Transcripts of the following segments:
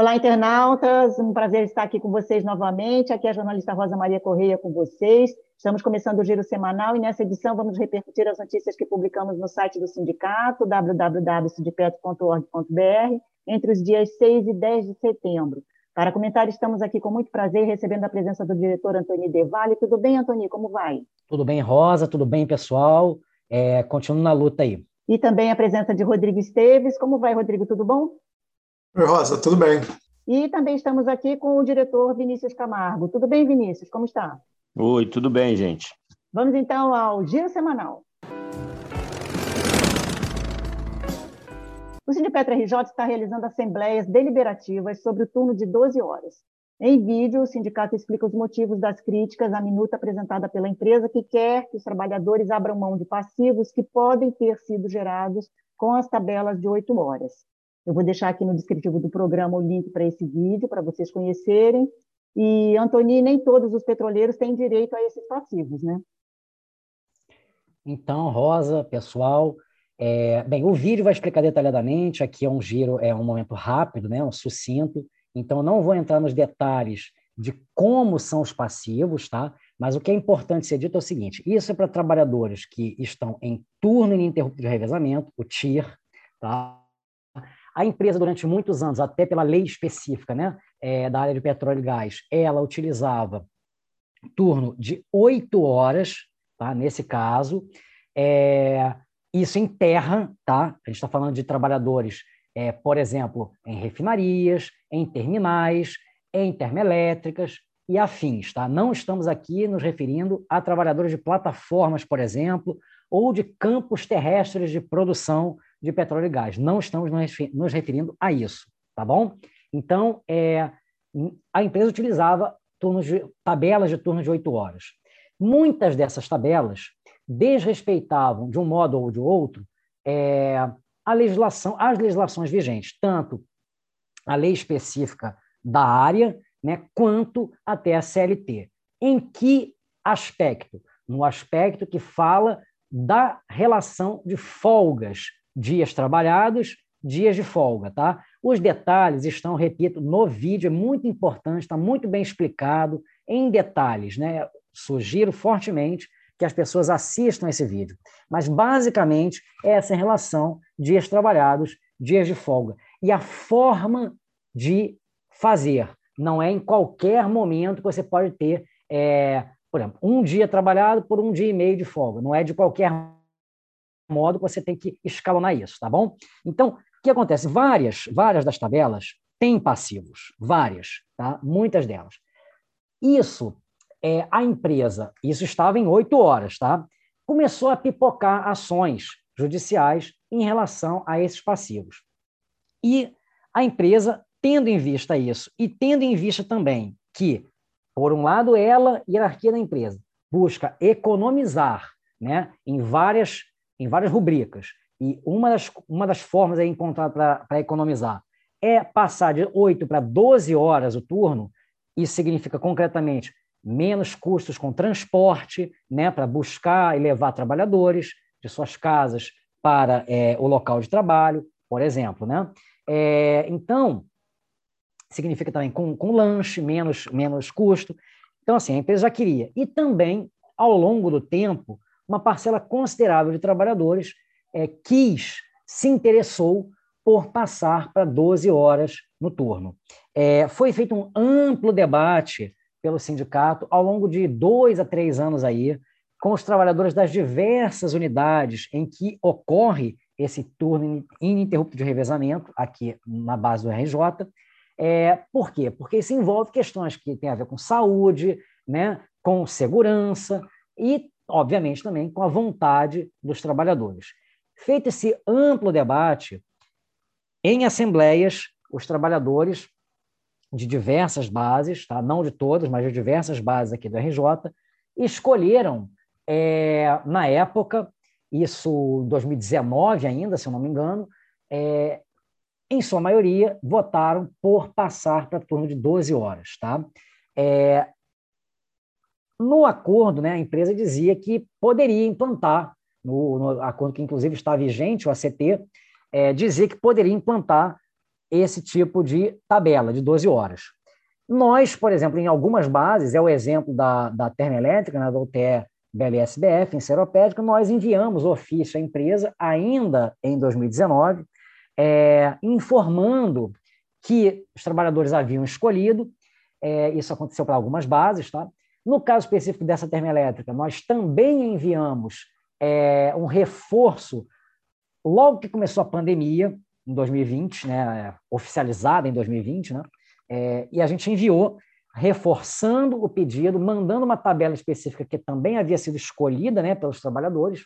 Olá, internautas. Um prazer estar aqui com vocês novamente. Aqui é a jornalista Rosa Maria Correia com vocês. Estamos começando o giro semanal e nessa edição vamos repercutir as notícias que publicamos no site do sindicato, www.sindipeto.org.br, entre os dias 6 e 10 de setembro. Para comentar, estamos aqui com muito prazer recebendo a presença do diretor Antônio Devale. Tudo bem, Antônio? Como vai? Tudo bem, Rosa. Tudo bem, pessoal. É, continuo na luta aí. E também a presença de Rodrigo Esteves. Como vai, Rodrigo? Tudo bom? Oi, Rosa, tudo bem? E também estamos aqui com o diretor Vinícius Camargo. Tudo bem, Vinícius? Como está? Oi, tudo bem, gente. Vamos então ao Giro Semanal. O Sindipetra RJ está realizando assembleias deliberativas sobre o turno de 12 horas. Em vídeo, o sindicato explica os motivos das críticas à minuta apresentada pela empresa que quer que os trabalhadores abram mão de passivos que podem ter sido gerados com as tabelas de 8 horas. Eu vou deixar aqui no descritivo do programa o link para esse vídeo, para vocês conhecerem. E, Antoni, nem todos os petroleiros têm direito a esses passivos, né? Então, Rosa, pessoal, é, bem, o vídeo vai explicar detalhadamente. Aqui é um giro, é um momento rápido, né, um sucinto. Então, não vou entrar nos detalhes de como são os passivos, tá? Mas o que é importante ser dito é o seguinte: isso é para trabalhadores que estão em turno ininterrupto de revezamento, o TIR, tá? A empresa, durante muitos anos, até pela lei específica né, é, da área de petróleo e gás, ela utilizava turno de oito horas, tá, nesse caso. É, isso em terra, tá? A gente está falando de trabalhadores, é, por exemplo, em refinarias, em terminais, em termoelétricas e afins, tá? Não estamos aqui nos referindo a trabalhadores de plataformas, por exemplo, ou de campos terrestres de produção de petróleo e gás. Não estamos nos referindo a isso, tá bom? Então, é, a empresa utilizava de, tabelas de turnos de oito horas. Muitas dessas tabelas desrespeitavam, de um modo ou de outro, é, a legislação, as legislações vigentes, tanto a lei específica da área, né, quanto até a CLT. Em que aspecto? No aspecto que fala da relação de folgas dias trabalhados, dias de folga, tá? Os detalhes estão, repito, no vídeo, é muito importante, está muito bem explicado, em detalhes, né? Sugiro fortemente que as pessoas assistam esse vídeo. Mas, basicamente, é essa relação dias trabalhados, dias de folga. E a forma de fazer. Não é em qualquer momento que você pode ter, é, por exemplo, um dia trabalhado por um dia e meio de folga. Não é de qualquer modo que você tem que escalonar isso, tá bom? Então, o que acontece? Várias, várias das tabelas têm passivos, várias, tá? Muitas delas. Isso, é, a empresa, isso estava em oito horas, tá? Começou a pipocar ações judiciais em relação a esses passivos. E a empresa, tendo em vista isso, e tendo em vista também que, por um lado, ela, hierarquia da empresa, busca economizar né, em várias em várias rubricas. E uma das, uma das formas aí encontradas para economizar é passar de 8 para 12 horas o turno. Isso significa concretamente menos custos com transporte, né, para buscar e levar trabalhadores de suas casas para é, o local de trabalho, por exemplo. Né? É, então, significa também com, com lanche, menos, menos custo. Então, assim, a empresa já queria. E também, ao longo do tempo, uma parcela considerável de trabalhadores é, quis, se interessou por passar para 12 horas no turno. É, foi feito um amplo debate pelo sindicato ao longo de dois a três anos aí, com os trabalhadores das diversas unidades em que ocorre esse turno ininterrupto de revezamento, aqui na base do RJ. É, por quê? Porque isso envolve questões que têm a ver com saúde, né, com segurança e obviamente também com a vontade dos trabalhadores. Feito esse amplo debate, em assembleias, os trabalhadores de diversas bases, tá? não de todas, mas de diversas bases aqui do RJ, escolheram, é, na época, isso 2019 ainda, se eu não me engano, é, em sua maioria, votaram por passar para turno de 12 horas. Tá? É, no acordo, né, a empresa dizia que poderia implantar, no, no acordo que inclusive está vigente, o ACT, é, dizia que poderia implantar esse tipo de tabela de 12 horas. Nós, por exemplo, em algumas bases, é o exemplo da, da termoelétrica, né, da UTE BLSBF, em Seropédica, nós enviamos ofício à empresa ainda em 2019, é, informando que os trabalhadores haviam escolhido, é, isso aconteceu para algumas bases, tá? No caso específico dessa termoelétrica, nós também enviamos é, um reforço logo que começou a pandemia, em 2020, né, oficializada em 2020, né, é, e a gente enviou reforçando o pedido, mandando uma tabela específica que também havia sido escolhida né, pelos trabalhadores.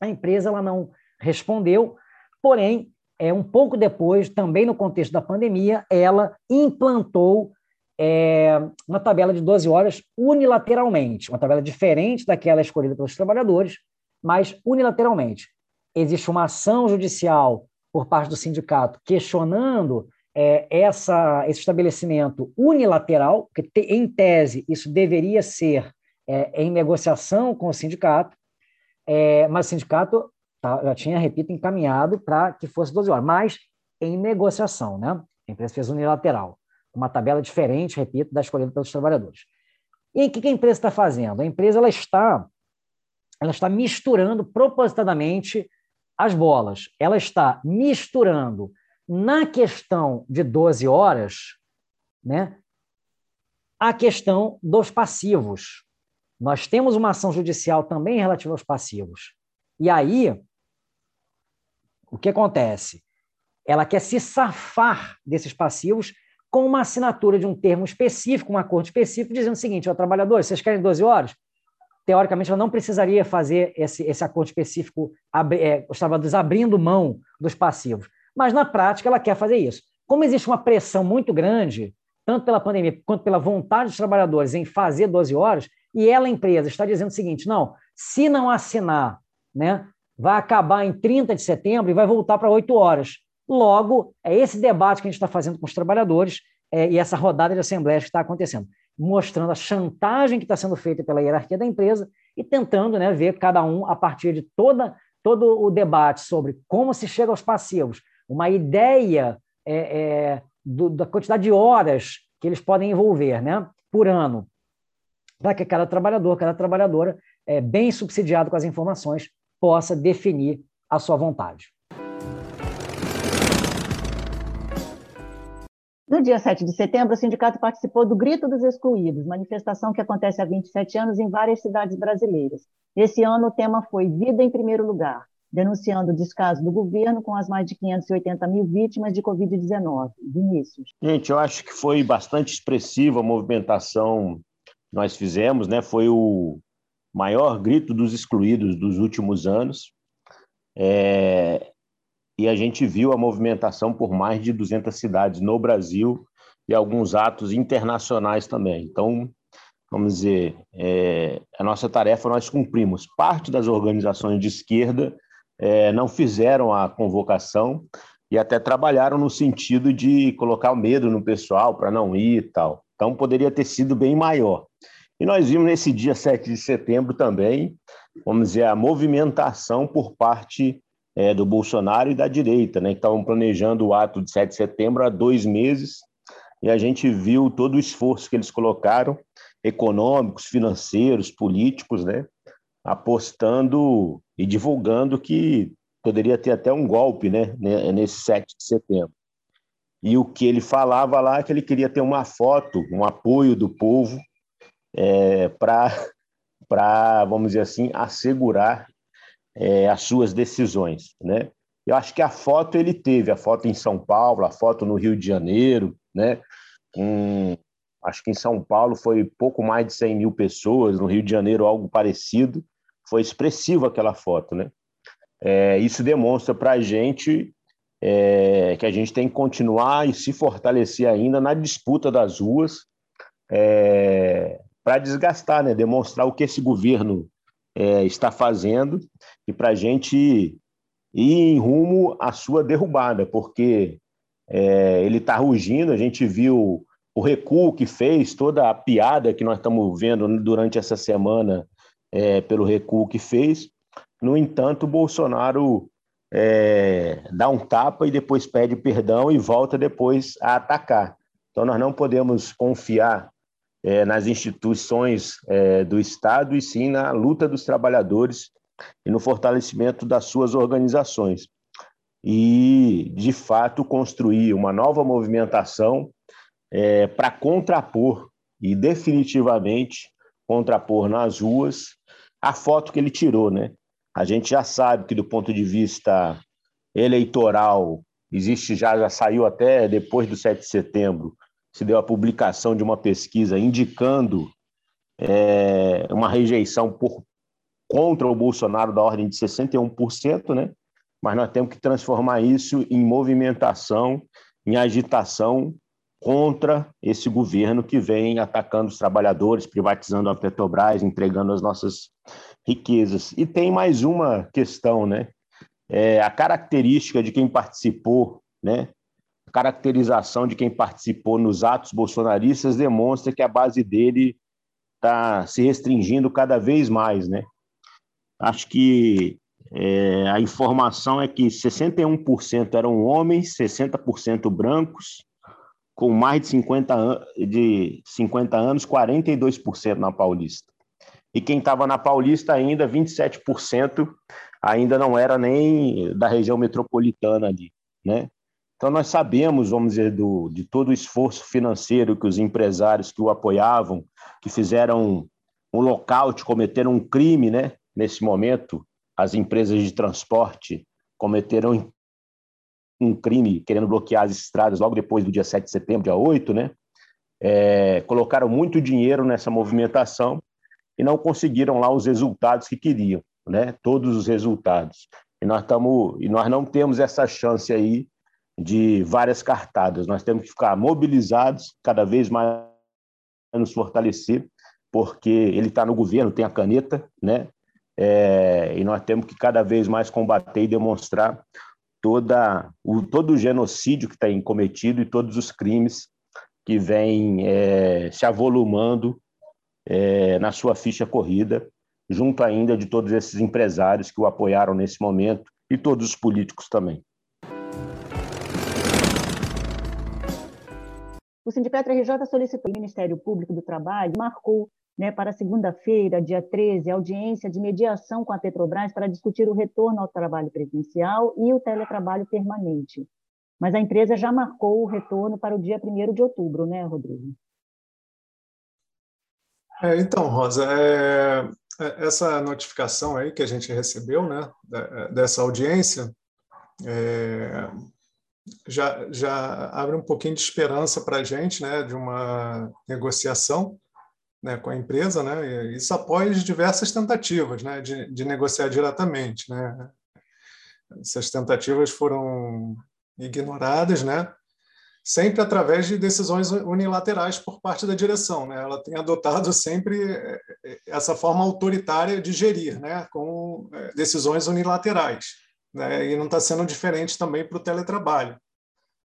A empresa ela não respondeu, porém, é, um pouco depois, também no contexto da pandemia, ela implantou é, uma tabela de 12 horas unilateralmente, uma tabela diferente daquela escolhida pelos trabalhadores, mas unilateralmente. Existe uma ação judicial por parte do sindicato questionando é, essa, esse estabelecimento unilateral, que te, em tese isso deveria ser é, em negociação com o sindicato, é, mas o sindicato tá, já tinha, repito, encaminhado para que fosse 12 horas, mas em negociação, né? A empresa fez unilateral uma tabela diferente, repito, da escolhida pelos trabalhadores. E o que a empresa está fazendo? A empresa ela está, ela está misturando propositadamente as bolas. Ela está misturando na questão de 12 horas, né, a questão dos passivos. Nós temos uma ação judicial também relativa aos passivos. E aí, o que acontece? Ela quer se safar desses passivos com uma assinatura de um termo específico, um acordo específico, dizendo o seguinte: ó, trabalhadores, vocês querem 12 horas? Teoricamente, ela não precisaria fazer esse, esse acordo específico, abri, é, os trabalhadores abrindo mão dos passivos. Mas, na prática, ela quer fazer isso. Como existe uma pressão muito grande, tanto pela pandemia quanto pela vontade dos trabalhadores em fazer 12 horas, e ela, empresa, está dizendo o seguinte: não, se não assinar, né, vai acabar em 30 de setembro e vai voltar para 8 horas. Logo, é esse debate que a gente está fazendo com os trabalhadores é, e essa rodada de assembleias que está acontecendo, mostrando a chantagem que está sendo feita pela hierarquia da empresa e tentando né, ver cada um, a partir de toda, todo o debate sobre como se chega aos passivos, uma ideia é, é, do, da quantidade de horas que eles podem envolver né, por ano, para que cada trabalhador, cada trabalhadora, é, bem subsidiado com as informações, possa definir a sua vontade. No dia 7 de setembro, o sindicato participou do Grito dos Excluídos, manifestação que acontece há 27 anos em várias cidades brasileiras. Esse ano o tema foi Vida em Primeiro Lugar, denunciando o descaso do governo com as mais de 580 mil vítimas de Covid-19. Vinícius. Gente, eu acho que foi bastante expressiva a movimentação que nós fizemos, né? Foi o maior grito dos excluídos dos últimos anos. É, e a gente viu a movimentação por mais de 200 cidades no Brasil e alguns atos internacionais também. Então, vamos dizer, é, a nossa tarefa nós cumprimos. Parte das organizações de esquerda é, não fizeram a convocação e até trabalharam no sentido de colocar medo no pessoal para não ir e tal. Então, poderia ter sido bem maior. E nós vimos nesse dia 7 de setembro também, vamos dizer, a movimentação por parte é, do Bolsonaro e da direita, né, que estavam planejando o ato de 7 de setembro há dois meses, e a gente viu todo o esforço que eles colocaram, econômicos, financeiros, políticos, né, apostando e divulgando que poderia ter até um golpe né, nesse 7 de setembro. E o que ele falava lá é que ele queria ter uma foto, um apoio do povo é, para, vamos dizer assim, assegurar é, as suas decisões, né? Eu acho que a foto ele teve, a foto em São Paulo, a foto no Rio de Janeiro, né? Um, acho que em São Paulo foi pouco mais de 100 mil pessoas, no Rio de Janeiro algo parecido. Foi expressiva aquela foto, né? É, isso demonstra para a gente é, que a gente tem que continuar e se fortalecer ainda na disputa das ruas, é, para desgastar, né? demonstrar o que esse governo é, está fazendo e para a gente ir em rumo à sua derrubada, porque é, ele está rugindo, a gente viu o recuo que fez, toda a piada que nós estamos vendo durante essa semana é, pelo recuo que fez. No entanto, Bolsonaro é, dá um tapa e depois pede perdão e volta depois a atacar. Então, nós não podemos confiar é, nas instituições é, do Estado e sim na luta dos trabalhadores e no fortalecimento das suas organizações. E, de fato, construir uma nova movimentação é, para contrapor e definitivamente contrapor nas ruas a foto que ele tirou, né? A gente já sabe que do ponto de vista eleitoral existe já já saiu até depois do 7 de setembro se deu a publicação de uma pesquisa indicando é, uma rejeição por contra o Bolsonaro da ordem de 61%, né? Mas nós temos que transformar isso em movimentação, em agitação contra esse governo que vem atacando os trabalhadores, privatizando a Petrobras, entregando as nossas riquezas. E tem mais uma questão, né? É, a característica de quem participou, né? A caracterização de quem participou nos atos bolsonaristas demonstra que a base dele está se restringindo cada vez mais, né? Acho que é, a informação é que 61% eram homens, 60% brancos, com mais de 50, an de 50 anos, 42% na Paulista. E quem estava na Paulista ainda, 27%, ainda não era nem da região metropolitana ali, né? Então nós sabemos, vamos dizer, do, de todo o esforço financeiro que os empresários que o apoiavam, que fizeram um lockout, cometeram um crime, né? Nesse momento, as empresas de transporte cometeram um crime querendo bloquear as estradas logo depois do dia 7 de setembro, dia 8, né? É, colocaram muito dinheiro nessa movimentação e não conseguiram lá os resultados que queriam, né? Todos os resultados. E nós estamos e nós não temos essa chance aí de várias cartadas. Nós temos que ficar mobilizados, cada vez mais nos fortalecer, porque ele está no governo, tem a caneta, né? É, e nós temos que cada vez mais combater e demonstrar toda o, todo o genocídio que está cometido e todos os crimes que vêm é, se avolumando é, na sua ficha corrida, junto ainda de todos esses empresários que o apoiaram nesse momento e todos os políticos também. O Sindicato RJ solicitou ao Ministério Público do Trabalho, marcou né, para segunda-feira, dia 13, audiência de mediação com a Petrobras para discutir o retorno ao trabalho presencial e o teletrabalho permanente. Mas a empresa já marcou o retorno para o dia 1 de outubro, né, Rodrigo? É, então, Rosa, é, é, essa notificação aí que a gente recebeu, né, dessa audiência, é, já, já abre um pouquinho de esperança para a gente, né, de uma negociação, né, com a empresa, né, isso após diversas tentativas né, de, de negociar diretamente. Né. Essas tentativas foram ignoradas, né, sempre através de decisões unilaterais por parte da direção. Né. Ela tem adotado sempre eh, essa forma autoritária de gerir, né, com eh, decisões unilaterais. Né, e não está sendo diferente também para o teletrabalho.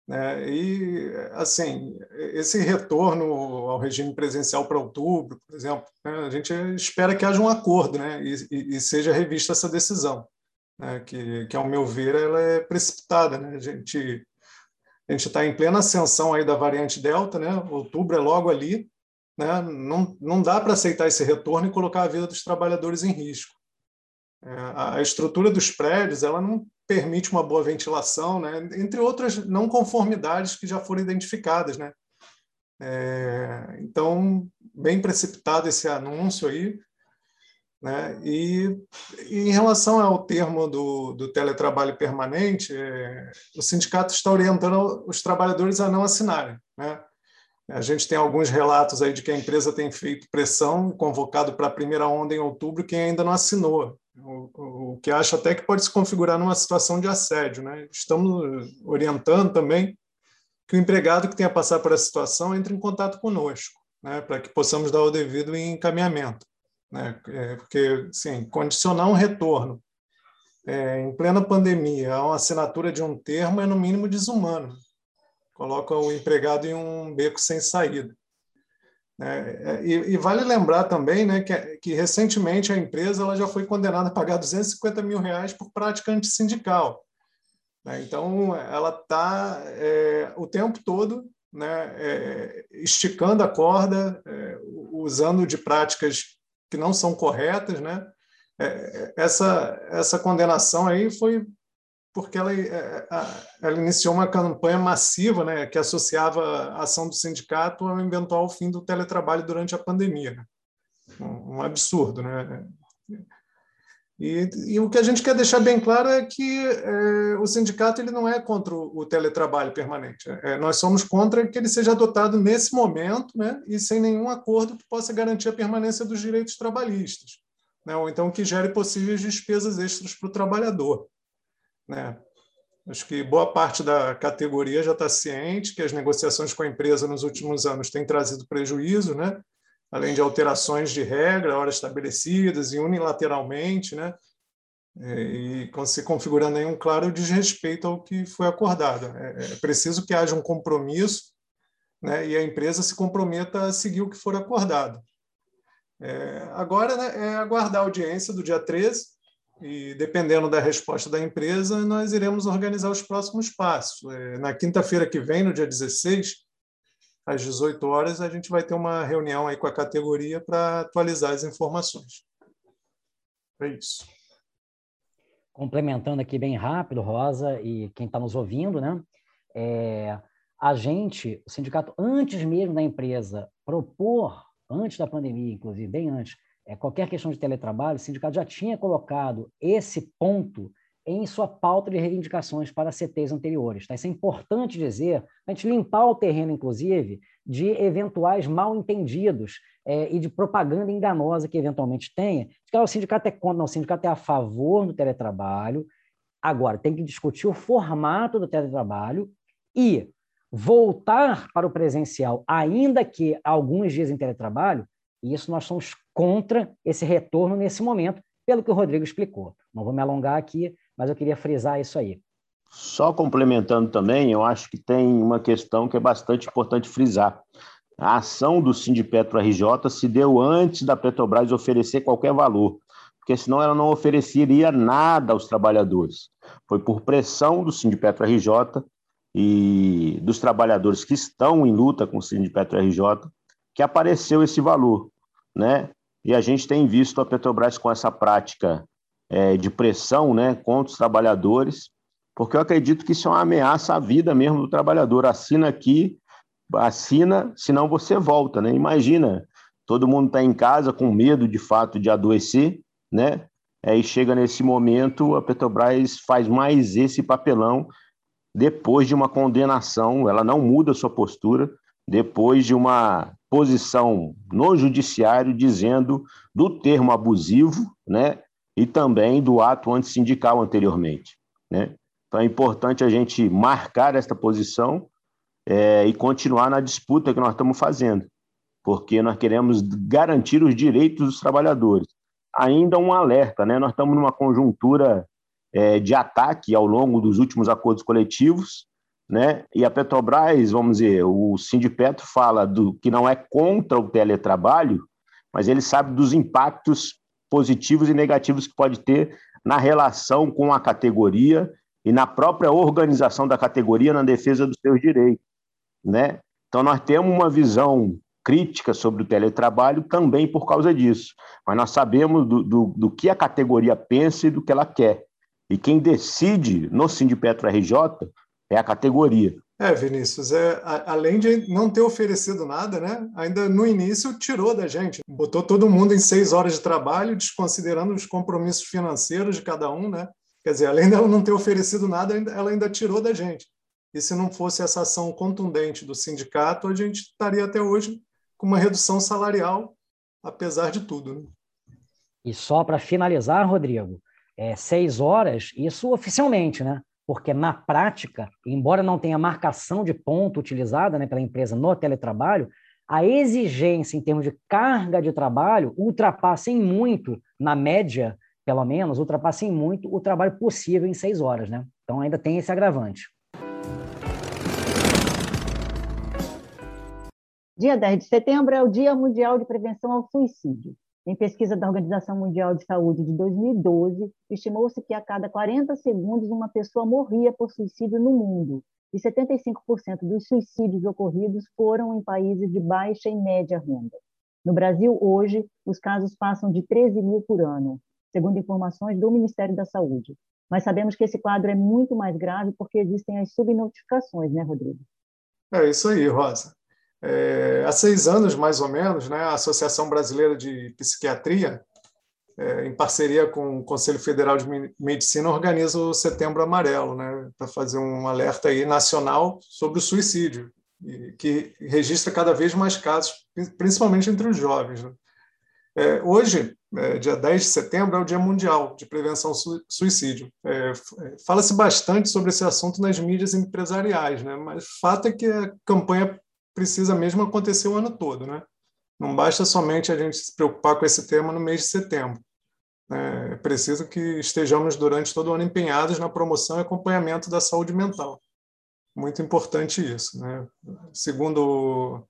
Né? E, assim, esse retorno ao regime presencial para outubro, por exemplo, né? a gente espera que haja um acordo né? e, e seja revista essa decisão, né? que, que, ao meu ver, ela é precipitada. Né? A gente a gente está em plena ascensão aí da variante Delta, né? outubro é logo ali, né? não, não dá para aceitar esse retorno e colocar a vida dos trabalhadores em risco. É, a estrutura dos prédios ela não permite uma boa ventilação, né? entre outras não conformidades que já foram identificadas. Né? É, então, bem precipitado esse anúncio aí. Né? E, e em relação ao termo do, do teletrabalho permanente, é, o sindicato está orientando os trabalhadores a não assinarem. Né? A gente tem alguns relatos aí de que a empresa tem feito pressão, convocado para a primeira onda em outubro, quem ainda não assinou. O, o que acho até que pode se configurar numa situação de assédio. Né? Estamos orientando também que o empregado que tenha passado por essa situação entre em contato conosco. né, para que possamos dar o devido encaminhamento. Né? É, porque, sim, condicionar um retorno é, em plena pandemia a uma assinatura de um termo é, no mínimo, desumano. Coloca o empregado em um beco sem saída. É, e, e, vale lembrar também né, que, que, recentemente a empresa ela já foi condenada a pagar 250 mil reais por prática antissindical. Né? Então, ela está é, o tempo todo né, é, esticando a corda, é, usando de práticas que não são corretas. Né? É, essa, essa condenação aí foi porque ela, é, ela iniciou uma campanha massiva né, que associava a ação do sindicato ao eventual fim do teletrabalho durante a pandemia. Né? Um, absurdo. Né? E, e, o que a gente quer deixar bem claro é que é, o sindicato ele não é contra o, o teletrabalho permanente. É, nós somos contra que ele seja adotado nesse momento né, e sem nenhum acordo que possa garantir a permanência dos direitos trabalhistas, né, ou então que gere possíveis despesas extras para o trabalhador. Né. Acho que boa parte da categoria já está ciente que as negociações com a empresa nos últimos anos têm trazido prejuízo, né? além de alterações de regra, horas estabelecidas e unilateralmente, né? É, e se configurando aí um claro desrespeito ao que foi acordado. É, é preciso que haja um compromisso né, e a empresa se comprometa a seguir o que for acordado. É, agora né, é aguardar a audiência do dia 13 e, dependendo da resposta da empresa, nós iremos organizar os próximos passos. É, na quinta-feira que vem, no dia 16, às 18 horas, a gente vai ter uma reunião aí com a categoria para atualizar as informações. É isso. Complementando aqui bem rápido, Rosa, e quem está nos ouvindo, né? É, a gente, o sindicato, antes mesmo da empresa propor, antes da pandemia, inclusive, bem antes, é, qualquer questão de teletrabalho, o sindicato já tinha colocado esse ponto em sua pauta de reivindicações para CTs anteriores. Tá? Isso é importante dizer, a gente limpar o terreno, inclusive, de eventuais mal-entendidos é, e de propaganda enganosa que eventualmente tenha. Que, o sindicato é contra, não, o sindicato é a favor do teletrabalho. Agora, tem que discutir o formato do teletrabalho e voltar para o presencial, ainda que alguns dias em teletrabalho, e isso nós somos contra esse retorno nesse momento, pelo que o Rodrigo explicou. Não vou me alongar aqui, mas eu queria frisar isso aí. Só complementando também, eu acho que tem uma questão que é bastante importante frisar. A ação do Sindipetro RJ se deu antes da Petrobras oferecer qualquer valor, porque senão ela não ofereceria nada aos trabalhadores. Foi por pressão do Sindipetro RJ e dos trabalhadores que estão em luta com o Sindipetro RJ que apareceu esse valor, né? E a gente tem visto a Petrobras com essa prática é, de pressão né, contra os trabalhadores, porque eu acredito que isso é uma ameaça à vida mesmo do trabalhador. Assina aqui, assina, senão você volta. Né? Imagina, todo mundo está em casa com medo de fato de adoecer, né? É, e chega nesse momento, a Petrobras faz mais esse papelão depois de uma condenação, ela não muda sua postura, depois de uma posição no judiciário dizendo do termo abusivo, né, e também do ato antissindical anteriormente. Né? Então é importante a gente marcar esta posição é, e continuar na disputa que nós estamos fazendo, porque nós queremos garantir os direitos dos trabalhadores. Ainda um alerta, né? nós estamos numa conjuntura é, de ataque ao longo dos últimos acordos coletivos, né? E a Petrobras, vamos dizer, o Sindipetro fala do que não é contra o teletrabalho, mas ele sabe dos impactos positivos e negativos que pode ter na relação com a categoria e na própria organização da categoria na defesa dos seus direitos, né? Então nós temos uma visão crítica sobre o teletrabalho também por causa disso, mas nós sabemos do, do, do que a categoria pensa e do que ela quer. E quem decide no Sindipetro RJ é a categoria. É, Vinícius, é, a, além de não ter oferecido nada, né, ainda no início tirou da gente, botou todo mundo em seis horas de trabalho, desconsiderando os compromissos financeiros de cada um, né? Quer dizer, além dela não ter oferecido nada, ela ainda tirou da gente. E se não fosse essa ação contundente do sindicato, a gente estaria até hoje com uma redução salarial, apesar de tudo. Né? E só para finalizar, Rodrigo, é, seis horas, isso oficialmente, né? Porque na prática, embora não tenha marcação de ponto utilizada né, pela empresa no teletrabalho, a exigência em termos de carga de trabalho ultrapassem muito, na média, pelo menos, ultrapassem muito o trabalho possível em seis horas, né? Então ainda tem esse agravante. Dia 10 de setembro é o Dia Mundial de Prevenção ao Suicídio. Em pesquisa da Organização Mundial de Saúde de 2012, estimou-se que a cada 40 segundos uma pessoa morria por suicídio no mundo, e 75% dos suicídios ocorridos foram em países de baixa e média renda. No Brasil, hoje, os casos passam de 13 mil por ano, segundo informações do Ministério da Saúde. Mas sabemos que esse quadro é muito mais grave porque existem as subnotificações, né, Rodrigo? É isso aí, Rosa. É, há seis anos, mais ou menos, né, a Associação Brasileira de Psiquiatria, é, em parceria com o Conselho Federal de Medicina, organiza o Setembro Amarelo, né, para fazer um alerta aí nacional sobre o suicídio, que registra cada vez mais casos, principalmente entre os jovens. Né. É, hoje, é, dia 10 de setembro, é o Dia Mundial de Prevenção ao Suicídio. É, Fala-se bastante sobre esse assunto nas mídias empresariais, né? mas o fato é que a campanha precisa mesmo acontecer o ano todo. Né? Não basta somente a gente se preocupar com esse tema no mês de setembro. É preciso que estejamos durante todo o ano empenhados na promoção e acompanhamento da saúde mental. Muito importante isso. Né? Segundo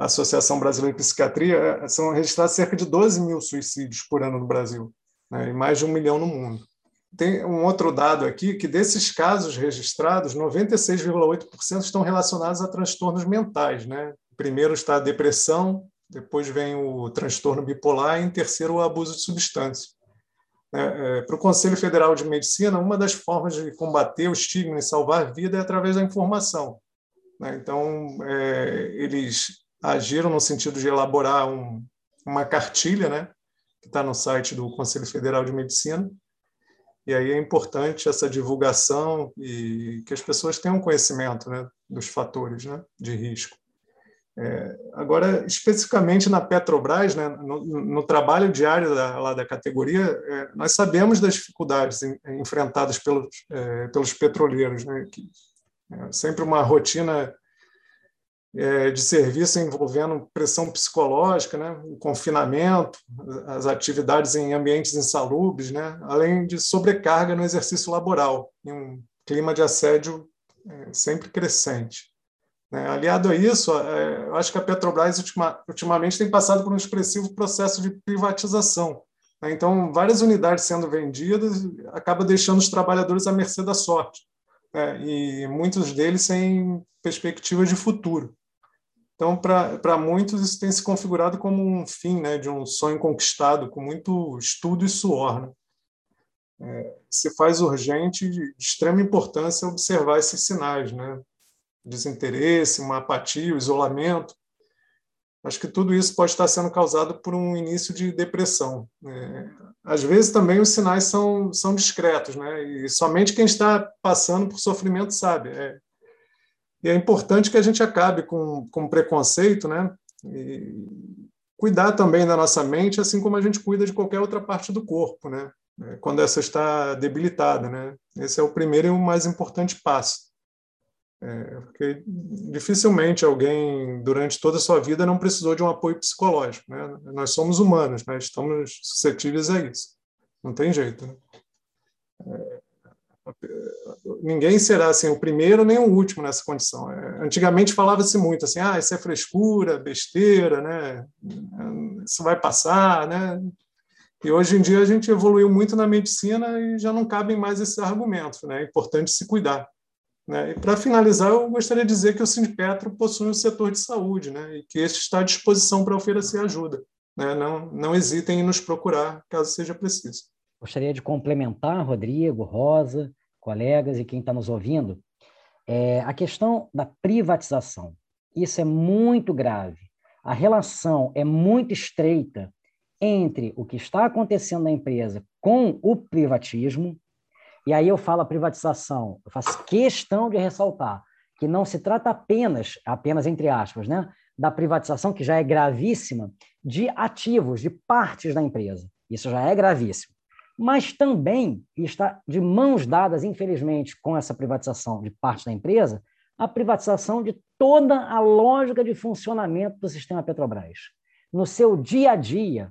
a Associação Brasileira de Psiquiatria, é, são registrados cerca de 12 mil suicídios por ano no Brasil, né, e mais de um milhão no mundo. Tem um outro dado aqui, que desses casos registrados, 96,8% estão relacionados a transtornos mentais. Né? Primeiro está a depressão, depois vem o transtorno bipolar e, em terceiro, o abuso de substâncias. É, é, para o Conselho Federal de Medicina, uma das formas de combater o estigma e salvar vida é através da informação. Né? Então, é, eles agiram no sentido de elaborar um, uma cartilha, né, que está no site do Conselho Federal de Medicina. E aí é importante essa divulgação e que as pessoas tenham conhecimento né, dos fatores né, de risco. É, agora, especificamente na Petrobras, né, no, no, trabalho diário da, lá da categoria, é, nós sabemos das dificuldades em, enfrentadas pelos, é, pelos petroleiros, né, que é sempre uma rotina é, de serviço envolvendo pressão psicológica, né, o confinamento, as atividades em ambientes insalubres, né, além de sobrecarga no exercício laboral, em um clima de assédio é, sempre crescente. Né. Aliado a isso, é, eu acho que a Petrobras ultima, ultimamente tem passado por um expressivo processo de privatização. Né, então, várias unidades sendo vendidas acaba deixando os trabalhadores à mercê da sorte. Né, e muitos deles sem perspectiva de futuro. Então, para muitos, isso tem se configurado como um fim né, de um sonho conquistado, com muito estudo e suor. Né? É, se faz urgente, de extrema importância, observar esses sinais, né? desinteresse, uma apatia, isolamento. Acho que tudo isso pode estar sendo causado por um início de depressão. É, às vezes também os sinais são, são discretos, né? e somente quem está passando por sofrimento sabe. É, e é importante que a gente acabe com, com preconceito, né? E cuidar também da nossa mente, assim como a gente cuida de qualquer outra parte do corpo, né? É, quando essa está debilitada, né? Esse é o primeiro e o mais importante passo. É, porque dificilmente alguém, durante toda a sua vida, não precisou de um apoio psicológico. Né? Nós somos humanos, né? estamos suscetíveis a isso. Não tem jeito. Né? É, ninguém será assim o primeiro nem o último nessa condição. É, antigamente falava-se muito assim, ah, isso é frescura, besteira, né? Isso vai passar, né? E hoje em dia a gente evoluiu muito na medicina e já não cabem mais esses argumentos, né? É importante se cuidar. Né? E para finalizar, eu gostaria de dizer que o Sindipetro possui um setor de saúde, né? E que este está à disposição para oferecer ajuda. Né? Não, não hesitem em nos procurar caso seja preciso. Gostaria de complementar, Rodrigo, Rosa, colegas e quem está nos ouvindo, é a questão da privatização. Isso é muito grave. A relação é muito estreita entre o que está acontecendo na empresa com o privatismo. E aí eu falo a privatização, eu faço questão de ressaltar que não se trata apenas, apenas entre aspas, né, da privatização, que já é gravíssima, de ativos, de partes da empresa. Isso já é gravíssimo mas também está de mãos dadas, infelizmente, com essa privatização de parte da empresa, a privatização de toda a lógica de funcionamento do sistema Petrobras. No seu dia a dia,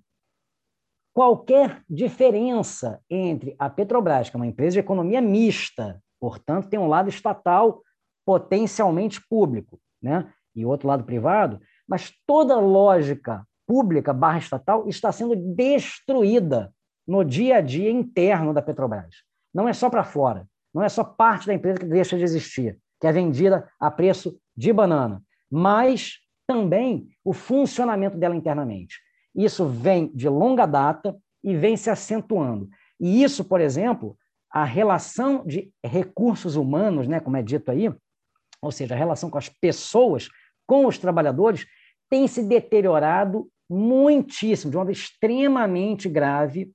qualquer diferença entre a Petrobras, que é uma empresa de economia mista, portanto, tem um lado estatal potencialmente público, né? e outro lado privado, mas toda lógica pública barra estatal está sendo destruída no dia a dia interno da Petrobras. Não é só para fora, não é só parte da empresa que deixa de existir que é vendida a preço de banana, mas também o funcionamento dela internamente. Isso vem de longa data e vem se acentuando. E isso, por exemplo, a relação de recursos humanos, né, como é dito aí, ou seja, a relação com as pessoas, com os trabalhadores, tem se deteriorado muitíssimo, de uma maneira extremamente grave.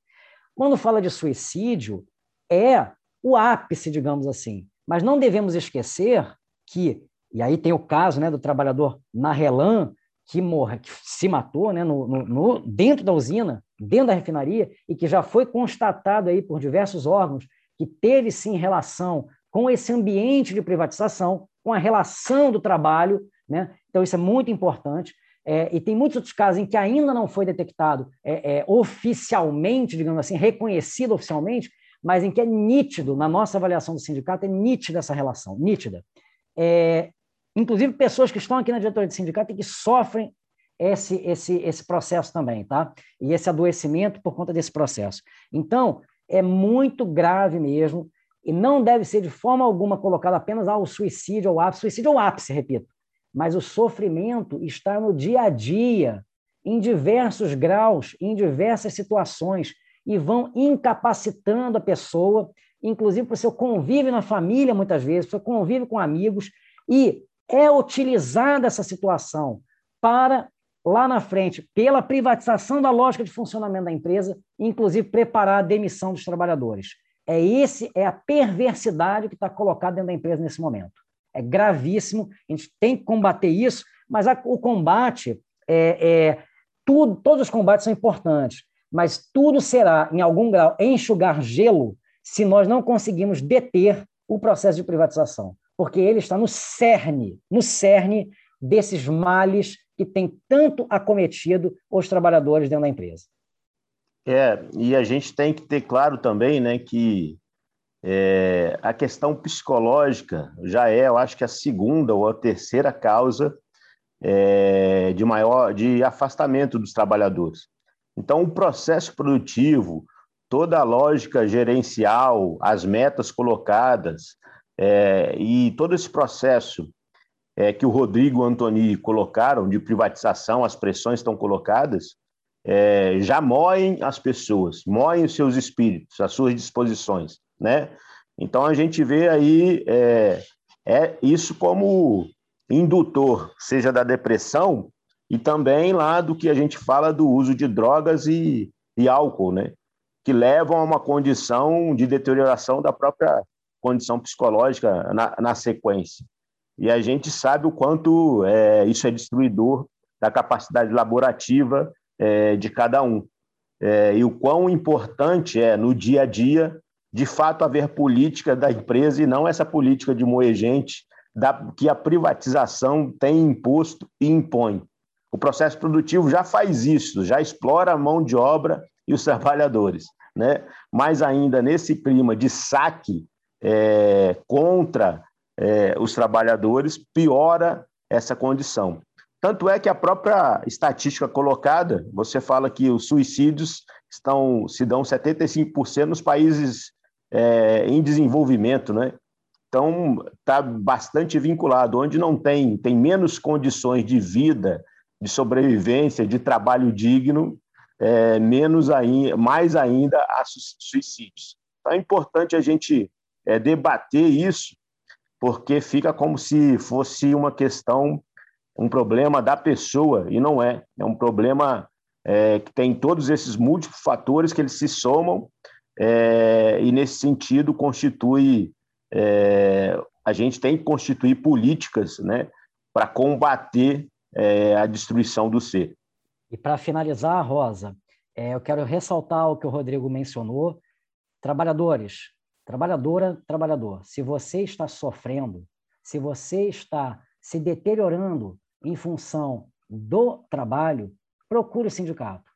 Quando fala de suicídio, é o ápice, digamos assim. Mas não devemos esquecer que, e aí tem o caso né, do trabalhador Narrelan, que morre, que se matou né, no, no, no, dentro da usina, dentro da refinaria, e que já foi constatado aí por diversos órgãos que teve sim relação com esse ambiente de privatização, com a relação do trabalho, né? Então isso é muito importante. É, e tem muitos outros casos em que ainda não foi detectado é, é, oficialmente, digamos assim, reconhecido oficialmente, mas em que é nítido, na nossa avaliação do sindicato, é nítida essa relação, nítida. É, inclusive, pessoas que estão aqui na diretoria do sindicato e que sofrem esse, esse, esse processo também, tá? E esse adoecimento por conta desse processo. Então, é muito grave mesmo, e não deve ser de forma alguma colocado apenas ao suicídio ou ápice, suicídio ou ápice, repito, mas o sofrimento está no dia a dia, em diversos graus, em diversas situações, e vão incapacitando a pessoa, inclusive para o seu convívio na família, muitas vezes, para o seu convívio com amigos, e é utilizada essa situação para, lá na frente, pela privatização da lógica de funcionamento da empresa, inclusive preparar a demissão dos trabalhadores. É esse é a perversidade que está colocada dentro da empresa nesse momento. É gravíssimo, a gente tem que combater isso, mas a, o combate é, é tudo, todos os combates são importantes, mas tudo será, em algum grau, enxugar gelo se nós não conseguimos deter o processo de privatização, porque ele está no cerne, no cerne desses males que tem tanto acometido os trabalhadores dentro da empresa. É, e a gente tem que ter claro também, né, que é, a questão psicológica já é, eu acho que a segunda ou a terceira causa é, de maior de afastamento dos trabalhadores. Então, o processo produtivo, toda a lógica gerencial, as metas colocadas é, e todo esse processo é, que o Rodrigo e o Antoni colocaram de privatização, as pressões estão colocadas, é, já moem as pessoas, moem os seus espíritos, as suas disposições, né? Então a gente vê aí é, é isso como indutor, seja da depressão, e também lá do que a gente fala do uso de drogas e, e álcool, né? que levam a uma condição de deterioração da própria condição psicológica na, na sequência. E a gente sabe o quanto é, isso é destruidor da capacidade laborativa é, de cada um. É, e o quão importante é, no dia a dia, de fato, haver política da empresa e não essa política de moer gente da, que a privatização tem imposto e impõe. O processo produtivo já faz isso, já explora a mão de obra e os trabalhadores. Né? Mais ainda, nesse clima de saque é, contra é, os trabalhadores, piora essa condição. Tanto é que a própria estatística colocada, você fala que os suicídios estão se dão 75% nos países é, em desenvolvimento, né? Então está bastante vinculado, onde não tem tem menos condições de vida de sobrevivência, de trabalho digno, é, menos ainda, mais ainda a suicídios. Então é importante a gente é, debater isso, porque fica como se fosse uma questão, um problema da pessoa, e não é. É um problema é, que tem todos esses múltiplos fatores que eles se somam, é, e nesse sentido constitui. É, a gente tem que constituir políticas né, para combater é, a destruição do ser. E para finalizar, Rosa, é, eu quero ressaltar o que o Rodrigo mencionou. Trabalhadores, trabalhadora, trabalhador, se você está sofrendo, Se você está se deteriorando em função do trabalho, procure o sindicato.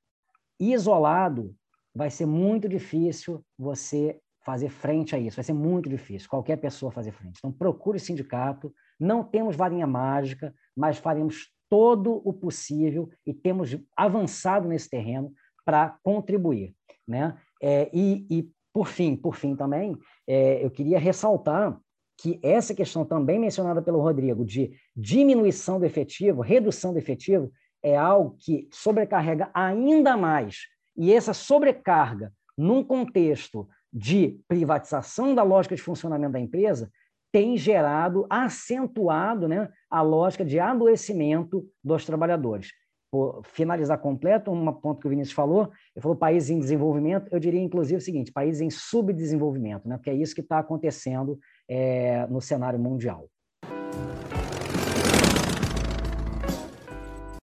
Isolado, vai ser muito difícil você fazer frente a isso, vai ser muito difícil, qualquer pessoa fazer frente. Então, procure o sindicato, não temos varinha mágica, mas faremos todo o possível e temos avançado nesse terreno para contribuir. Né? É, e, e, por fim, por fim também, é, eu queria ressaltar que essa questão também mencionada pelo Rodrigo, de diminuição do efetivo, redução do efetivo, é algo que sobrecarrega ainda mais. E essa sobrecarga, num contexto de privatização da lógica de funcionamento da empresa, tem gerado, acentuado né, a lógica de adoecimento dos trabalhadores. Por finalizar completo, um ponto que o Vinícius falou, ele falou países em desenvolvimento, eu diria inclusive o seguinte, países em subdesenvolvimento, né, porque é isso que está acontecendo é, no cenário mundial.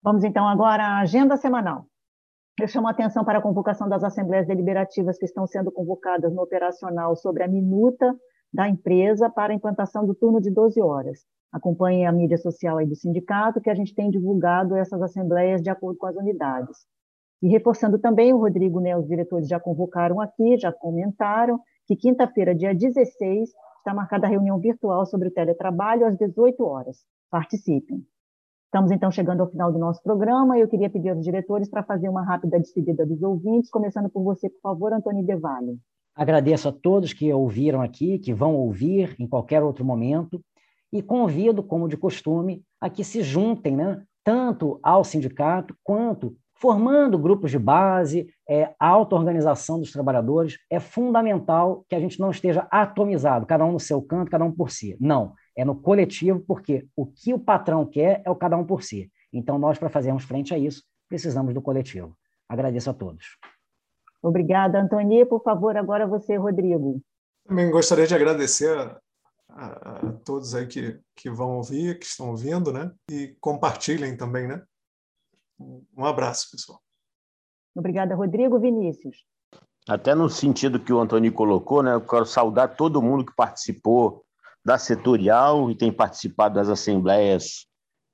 Vamos então agora à agenda semanal. Eu chamo a atenção para a convocação das assembleias deliberativas que estão sendo convocadas no operacional sobre a minuta da empresa para a implantação do turno de 12 horas. Acompanhe a mídia social aí do sindicato, que a gente tem divulgado essas assembleias de acordo com as unidades. E reforçando também, o Rodrigo, né, os diretores já convocaram aqui, já comentaram, que quinta-feira, dia 16, está marcada a reunião virtual sobre o teletrabalho às 18 horas. Participem. Estamos então chegando ao final do nosso programa eu queria pedir aos diretores para fazer uma rápida despedida dos ouvintes, começando por você, por favor, Antônio Devalle. Agradeço a todos que ouviram aqui, que vão ouvir em qualquer outro momento, e convido, como de costume, a que se juntem, né, tanto ao sindicato quanto formando grupos de base, é, a auto-organização dos trabalhadores. É fundamental que a gente não esteja atomizado, cada um no seu canto, cada um por si. Não é no coletivo, porque o que o patrão quer é o cada um por si. Então, nós, para fazermos frente a isso, precisamos do coletivo. Agradeço a todos. Obrigada, Antônia. Por favor, agora você, Rodrigo. Também gostaria de agradecer a, a, a, todos aí que, que vão ouvir, que estão ouvindo, né? E compartilhem também, né? Um abraço, pessoal. Obrigada, Rodrigo. Vinícius. Até no sentido que o Antônio colocou, né? Eu quero saudar todo mundo que participou da setorial e tem participado das assembleias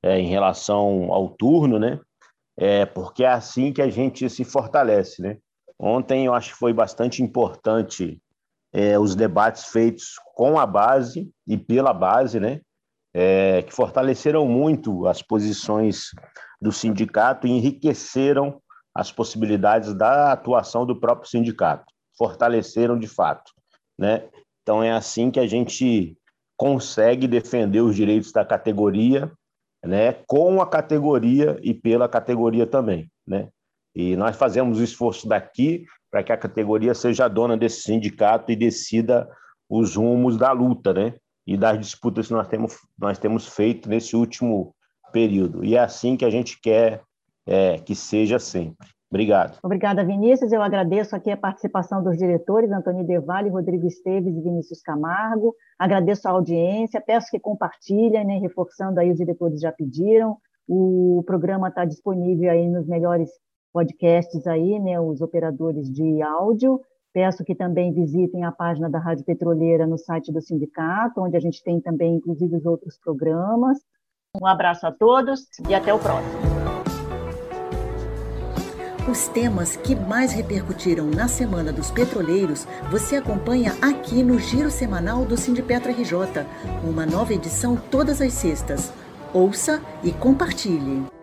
é, em relação ao turno, né? É, porque é assim que a gente se fortalece, né? Ontem eu acho que foi bastante importante é, os debates feitos com a base e pela base, né? É, que fortaleceram muito as posições do sindicato e enriqueceram as possibilidades da atuação do próprio sindicato, fortaleceram de fato, né? Então é assim que a gente consegue defender os direitos da categoria, né, com a categoria e pela categoria também, né? E nós fazemos o esforço daqui para que a categoria seja dona desse sindicato e decida os rumos da luta, né? E das disputas que nós temos, nós temos feito nesse último período. E é assim que a gente quer é, que seja sempre. Obrigado. Obrigada, Vinícius. Eu agradeço aqui a participação dos diretores, Antônio Devalle, Rodrigo Esteves e Vinícius Camargo. Agradeço a audiência, peço que compartilhem, né, reforçando aí os diretores já pediram. O programa está disponível aí nos melhores podcasts aí, né, os operadores de áudio. Peço que também visitem a página da Rádio Petroleira no site do sindicato, onde a gente tem também, inclusive, os outros programas. Um abraço a todos e até o próximo. Os temas que mais repercutiram na Semana dos Petroleiros você acompanha aqui no Giro Semanal do Sindipetra RJ, uma nova edição todas as sextas. Ouça e compartilhe.